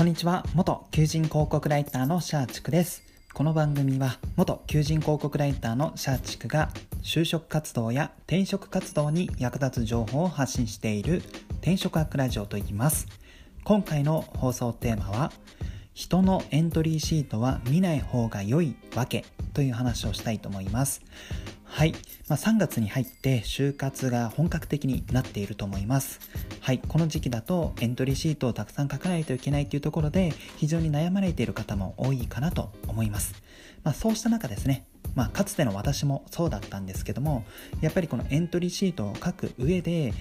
こんにちは。元求人広告ライターのシャーチクです。この番組は元求人広告ライターのシャーチクが就職活動や転職活動に役立つ情報を発信している転職アクラジオと言います。今回の放送テーマは人のエントリーシートは見ない方が良いわけという話をしたいと思います。はい、まあ、3月に入って就活が本格的になっていると思います。はい、この時期だとエントリーシートをたくさん書かないといけないというところで非常に悩まれている方も多いかなと思います。まあ、そうした中ですね、まあ、かつての私もそうだったんですけどもやっぱりこのエントリーシートを書く上で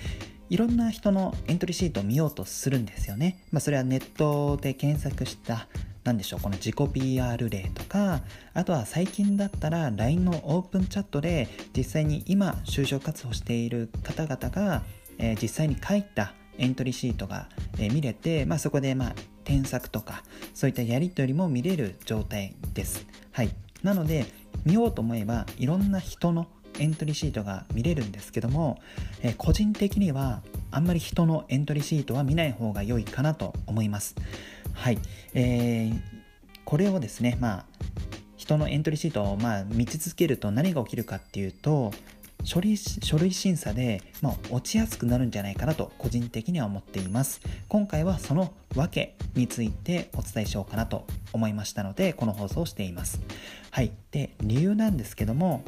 いろんな人のエントリーシートを見ようとするんですよね。まあ、それはネットで検索した何でしょうこの自己 PR 例とかあとは最近だったら LINE のオープンチャットで実際に今就職活動している方々が、えー、実際に書いたエントリーシートが、えー、見れて、まあ、そこで、まあ、添削とかそういったやり取りも見れる状態です。はい、なので見ようと思えばいろんな人のエントリーシートが見れるんですけども、えー、個人的にはあんまり人のエントリーシートは見ない方が良いかなと思います。はい、えー、これをですね、まあ、人のエントリーシートをまあ見続けると何が起きるかっていうと、書類書類審査で、まあ、落ちやすくなるんじゃないかなと個人的には思っています。今回はその訳についてお伝えしようかなと思いましたのでこの放送をしています。はい。で理由なんですけども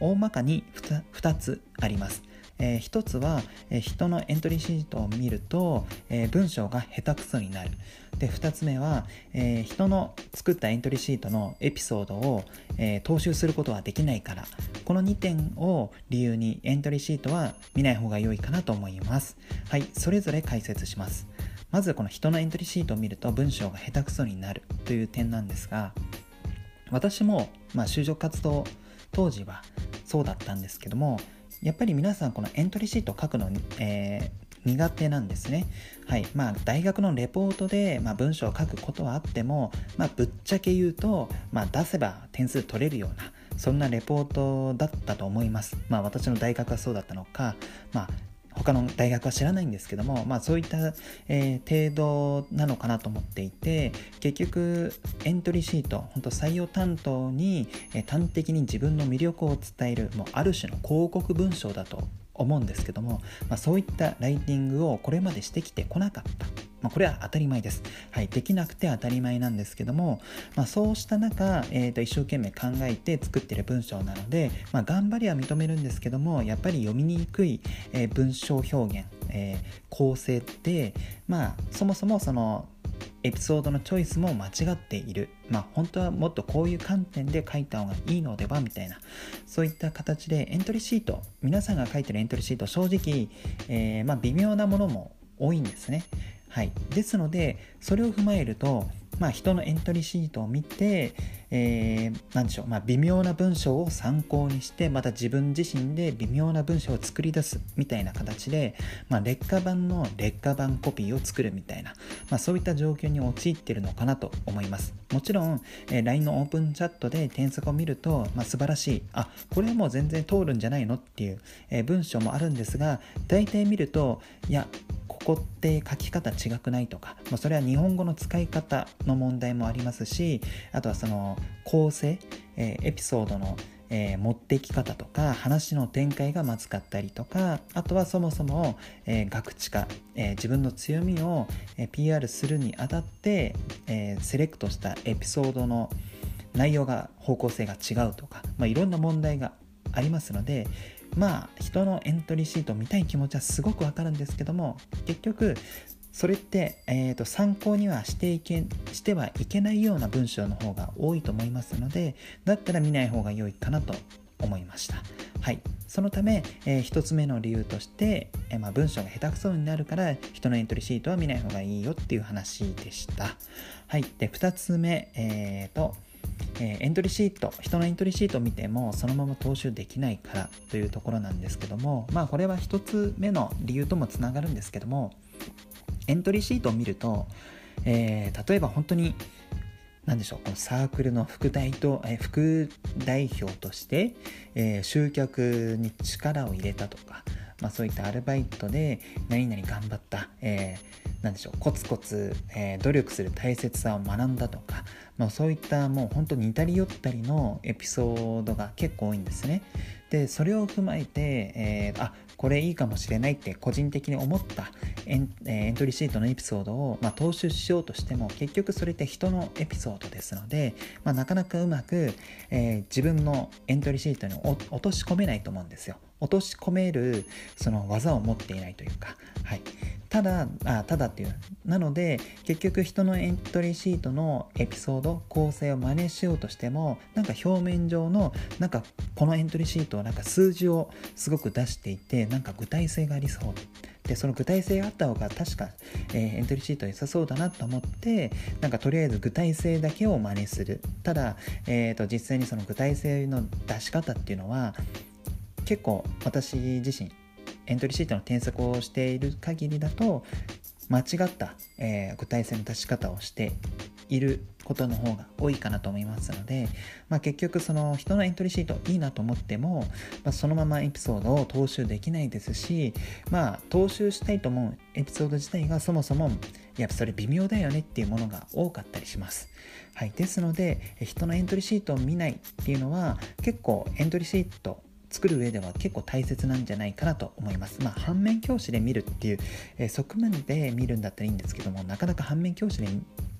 大まかに 2, 2つあります。えー、一つは、えー、人のエントリーシートを見ると、えー、文章が下手くそになる。で、二つ目は、えー、人の作ったエントリーシートのエピソードを、えー、踏襲することはできないから、この2点を理由にエントリーシートは見ない方が良いかなと思います。はい、それぞれ解説します。まずこの人のエントリーシートを見ると文章が下手くそになるという点なんですが、私も、まあ、就職活動当時はそうだったんですけども、やっぱり皆さんこのエントリーシートを書くの、えー、苦手なんですね。はい。まあ、大学のレポートで、まあ、文章を書くことはあっても、まあ、ぶっちゃけ言うと、まあ、出せば点数取れるような、そんなレポートだったと思います。まあ、私の大学はそうだったのか、まあ、他の大学は知らないんですけども、まあ、そういった、えー、程度なのかなと思っていて結局エントリーシート本当採用担当に、えー、端的に自分の魅力を伝えるもうある種の広告文章だと思うんですけども、まあ、そういったライティングをこれまでしてきてこなかった。まあ、これは当たり前です。はい、できなくて当たり前なんですけども、まあ、そうした中、えー、と一生懸命考えて作ってる文章なので、まあ、頑張りは認めるんですけども、やっぱり読みにくい、えー、文章表現、えー、構成って、まあ、そもそもそのエピソードのチョイスも間違っている。まあ本当はもっとこういう観点で書いた方がいいのではみたいな。そういった形でエントリーシート、皆さんが書いてるエントリーシート、正直、えー、まあ微妙なものも多いんですね。はい、ですのでそれを踏まえると、まあ、人のエントリーシートを見て、えー、何でしょう、まあ、微妙な文章を参考にしてまた自分自身で微妙な文章を作り出すみたいな形で、まあ、劣化版の劣化版コピーを作るみたいな、まあ、そういった状況に陥っているのかなと思います。もちろん、えー、LINE のオープンチャットで添削を見ると、まあ、素晴らしい。あこれはもう全然通るんじゃないのっていう、えー、文章もあるんですが大体見るといやここって書き方違くないとか、まあ、それは日本語の使い方の問題もありますしあとはその構成、えー、エピソードの、えー、持ってき方とか話の展開がまずかったりとかあとはそもそも、えー、学知化、え自分の強みを、PR するにあたって、えセレクトしたエピソードの内容が方向性が違うとか、まあ、いろんな問題がありますのでまあ人のエントリーシートを見たい気持ちはすごくわかるんですけども結局それって、えーと、参考にはしていけしてはいけないような文章の方が多いと思いますのでだったら見ない方が良いかなと思いました。はい、そのため、えー、1つ目の理由として、えー、まあ、文章が下手くそになるから人のエントリーシートは見ない方がいいよっていう話でした。はい、で2つ目、えーとえー、エントリーシート人のエントリーシートを見てもそのまま踏襲できないからというところなんですけどもまあこれは1つ目の理由ともつながるんですけどもエントリーシートを見ると、えー、例えば本当に何でしょうこのサークルの副代と、え副代表として、えー、集客に力を入れたとかまあ、そういったアルバイトで何々頑張った、えー、でしょうコツコツ、えー、努力する大切さを学んだとか、まあ、そういったもう本当に似たり寄ったりのエピソードが結構多いんですね。でそれを踏まえて、えー、あこれいいかもしれないって個人的に思ったエン,、え、エントリーシートのエピソードを、まあ、踏襲しようとしても結局それって人のエピソードですので、まあ、なかなかうまく、えー、自分のエントリーシートに落とし込めないと思うんですよ。落とし込めるその技を持っていないというか、はい、ただあただっていうなので結局人のエントリーシートのエピソード構成を真似しようとしてもなんか表面上のなんかこのエントリーシートはなんか数字をすごく出していてなんか具体性がありそう。でその具体性があった方が確か、えー、エントリーシート良さそうだなと思ってなんかとりあえず具体性だけを真似する。ただ、えーと、実際にその具体性の出し方っていうのは結構私自身エントリーシートの添削をしている限りだと間違った、えー、具体性の出し方をしていることの方が多いかなと思いますので、まあ、結局その人のエントリーシートいいなと思っても、まあ、そのままエピソードを踏襲できないですしまあ踏襲したいと思うエピソード自体がそもそもやっぱそれ微妙だよねっていうものが多かったりします。はい、ですので人のエントリーシートを見ないっていうのは結構エントリーシート作る上では結構大切なんじゃないかなと思います。まあ、反面教師で見るっていう、え、側面で見るんだったらいいんですけども、なかなか反面教師で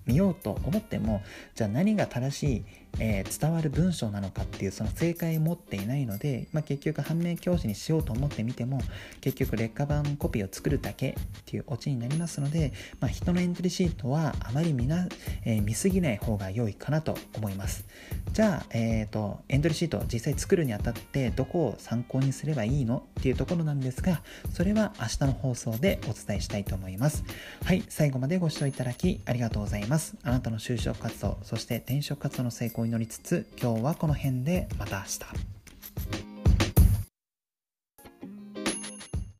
見ようと思っても、じゃあ何が正しいえー、伝わる文章なのかっていうその正解を持っていないので、まあ、結局反面教師にしようと思ってみても結局劣化版コピーを作るだけっていうオチになりますので、まあ、人のエントリーシートはあまり見な、えー、見すぎない方が良いかなと思います。じゃあ、えーと、エントリーシートを実際作るにあたってどこを参考にすればいいのっていうところなんですがそれは明日の放送でお伝えしたいと思います。はい最後までご視聴いただきありがとうございます。あなたの就職活動そして転職活動の成功祈りつつ今日はこの辺でまた明日。